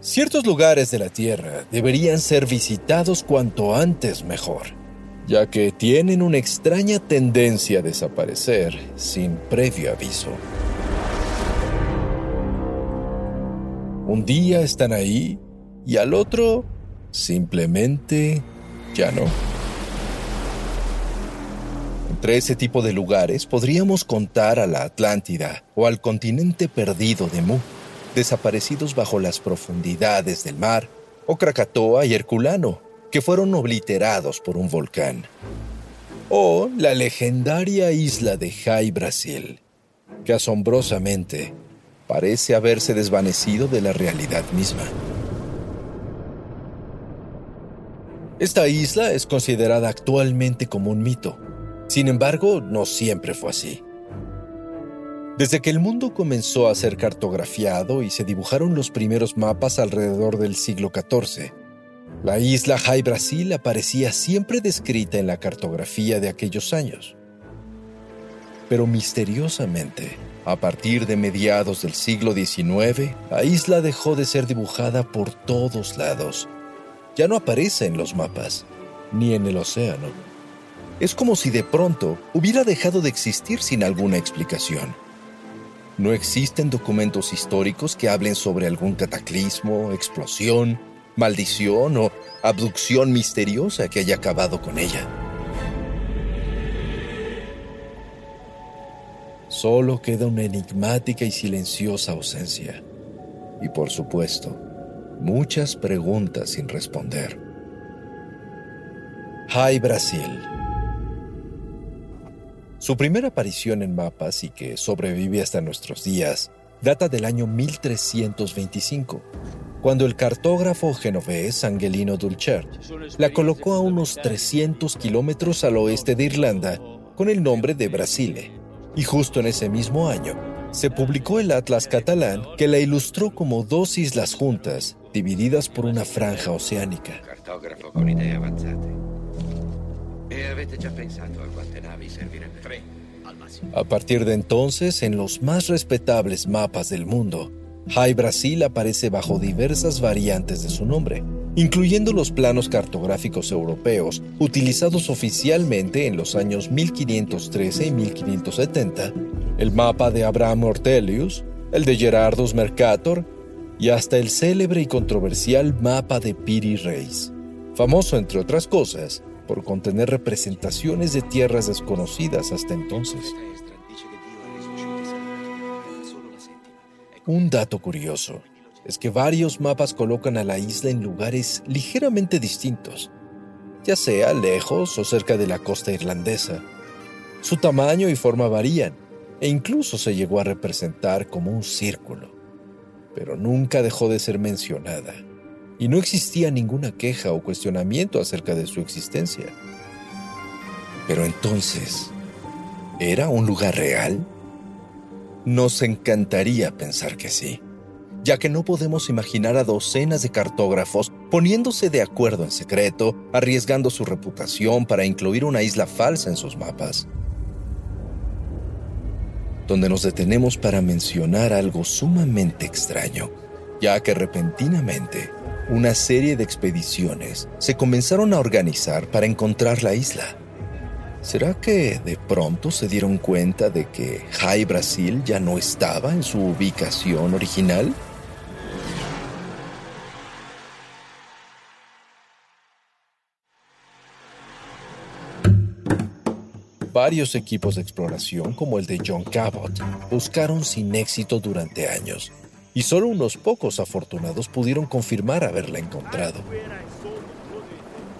Ciertos lugares de la Tierra deberían ser visitados cuanto antes mejor, ya que tienen una extraña tendencia a desaparecer sin previo aviso. Un día están ahí y al otro simplemente ya no. Entre ese tipo de lugares podríamos contar a la Atlántida o al continente perdido de Mu desaparecidos bajo las profundidades del mar, o Krakatoa y Herculano, que fueron obliterados por un volcán. O la legendaria isla de Jai Brasil, que asombrosamente parece haberse desvanecido de la realidad misma. Esta isla es considerada actualmente como un mito. Sin embargo, no siempre fue así. Desde que el mundo comenzó a ser cartografiado y se dibujaron los primeros mapas alrededor del siglo XIV, la isla Jai Brasil aparecía siempre descrita en la cartografía de aquellos años. Pero misteriosamente, a partir de mediados del siglo XIX, la isla dejó de ser dibujada por todos lados. Ya no aparece en los mapas, ni en el océano. Es como si de pronto hubiera dejado de existir sin alguna explicación. No existen documentos históricos que hablen sobre algún cataclismo, explosión, maldición o abducción misteriosa que haya acabado con ella. Solo queda una enigmática y silenciosa ausencia. Y por supuesto, muchas preguntas sin responder. Hi Brasil su primera aparición en mapas y que sobrevive hasta nuestros días data del año 1325, cuando el cartógrafo genovés Angelino Dulcer la colocó a unos 300 kilómetros al oeste de Irlanda con el nombre de Brasile. Y justo en ese mismo año se publicó el Atlas catalán que la ilustró como dos islas juntas, divididas por una franja oceánica. Cartógrafo con a partir de entonces, en los más respetables mapas del mundo, High Brasil aparece bajo diversas variantes de su nombre, incluyendo los planos cartográficos europeos utilizados oficialmente en los años 1513 y 1570, el mapa de Abraham Ortelius, el de Gerardus Mercator y hasta el célebre y controversial mapa de Piri Reis, famoso entre otras cosas por contener representaciones de tierras desconocidas hasta entonces. Un dato curioso es que varios mapas colocan a la isla en lugares ligeramente distintos, ya sea lejos o cerca de la costa irlandesa. Su tamaño y forma varían, e incluso se llegó a representar como un círculo, pero nunca dejó de ser mencionada y no existía ninguna queja o cuestionamiento acerca de su existencia. Pero entonces, ¿era un lugar real? Nos encantaría pensar que sí, ya que no podemos imaginar a docenas de cartógrafos poniéndose de acuerdo en secreto, arriesgando su reputación para incluir una isla falsa en sus mapas. Donde nos detenemos para mencionar algo sumamente extraño, ya que repentinamente una serie de expediciones se comenzaron a organizar para encontrar la isla. ¿Será que de pronto se dieron cuenta de que High Brasil ya no estaba en su ubicación original? Varios equipos de exploración, como el de John Cabot, buscaron sin éxito durante años y solo unos pocos afortunados pudieron confirmar haberla encontrado.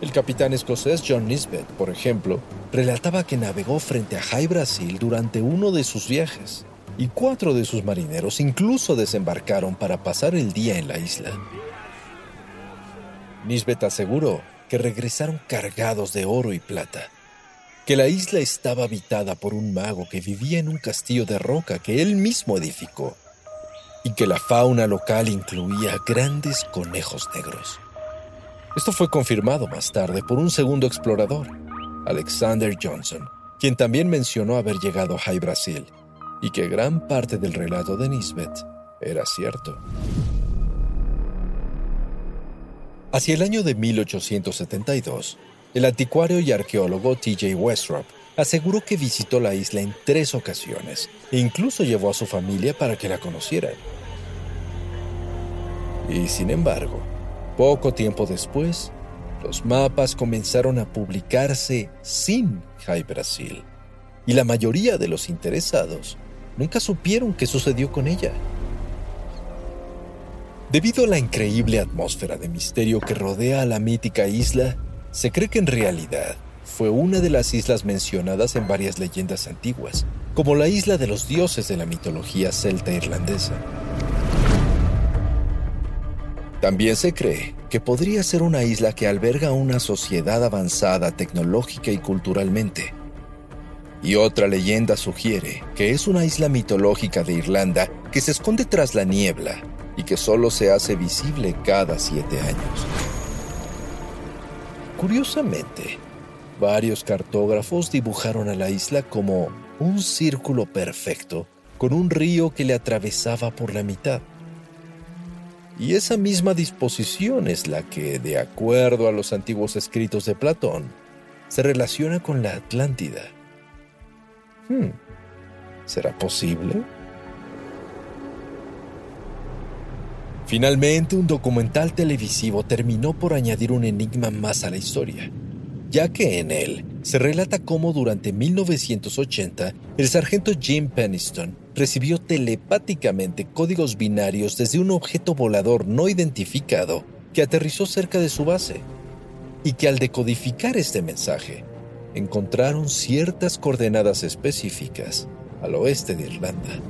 El capitán escocés John Nisbet, por ejemplo, relataba que navegó frente a High Brasil durante uno de sus viajes, y cuatro de sus marineros incluso desembarcaron para pasar el día en la isla. Nisbet aseguró que regresaron cargados de oro y plata, que la isla estaba habitada por un mago que vivía en un castillo de roca que él mismo edificó, y que la fauna local incluía grandes conejos negros. Esto fue confirmado más tarde por un segundo explorador, Alexander Johnson, quien también mencionó haber llegado a High Brasil y que gran parte del relato de Nisbet era cierto. Hacia el año de 1872, el anticuario y arqueólogo T.J. Westrop aseguró que visitó la isla en tres ocasiones e incluso llevó a su familia para que la conocieran. Y sin embargo, poco tiempo después, los mapas comenzaron a publicarse sin High Brasil, y la mayoría de los interesados nunca supieron qué sucedió con ella. Debido a la increíble atmósfera de misterio que rodea a la mítica isla, se cree que en realidad fue una de las islas mencionadas en varias leyendas antiguas, como la isla de los dioses de la mitología celta irlandesa. También se cree que podría ser una isla que alberga una sociedad avanzada tecnológica y culturalmente. Y otra leyenda sugiere que es una isla mitológica de Irlanda que se esconde tras la niebla y que solo se hace visible cada siete años. Curiosamente, varios cartógrafos dibujaron a la isla como un círculo perfecto con un río que le atravesaba por la mitad. Y esa misma disposición es la que, de acuerdo a los antiguos escritos de Platón, se relaciona con la Atlántida. Hmm, ¿Será posible? Finalmente, un documental televisivo terminó por añadir un enigma más a la historia, ya que en él se relata cómo durante 1980 el sargento Jim Peniston recibió telepáticamente códigos binarios desde un objeto volador no identificado que aterrizó cerca de su base, y que al decodificar este mensaje, encontraron ciertas coordenadas específicas al oeste de Irlanda,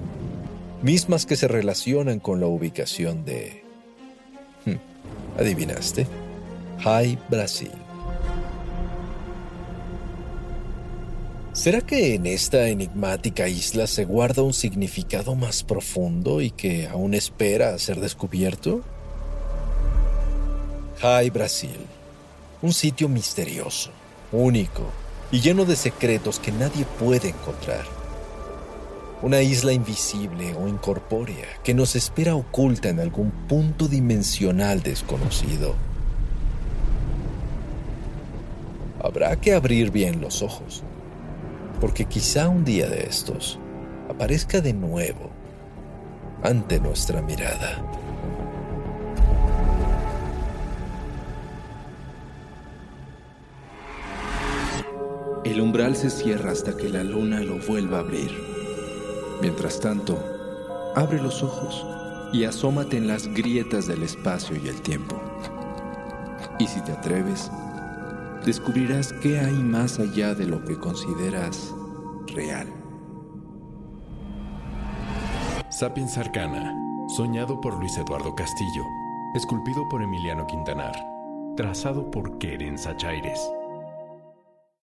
mismas que se relacionan con la ubicación de... Hmm, ¿Adivinaste? High Brasil. ¿Será que en esta enigmática isla se guarda un significado más profundo y que aún espera a ser descubierto? High Brasil, un sitio misterioso, único y lleno de secretos que nadie puede encontrar. Una isla invisible o incorpórea que nos espera oculta en algún punto dimensional desconocido. Habrá que abrir bien los ojos porque quizá un día de estos aparezca de nuevo ante nuestra mirada. El umbral se cierra hasta que la luna lo vuelva a abrir. Mientras tanto, abre los ojos y asómate en las grietas del espacio y el tiempo. Y si te atreves, descubrirás qué hay más allá de lo que consideras real. Sapiens Arcana, soñado por Luis Eduardo Castillo, esculpido por Emiliano Quintanar, trazado por Keren Sachaires.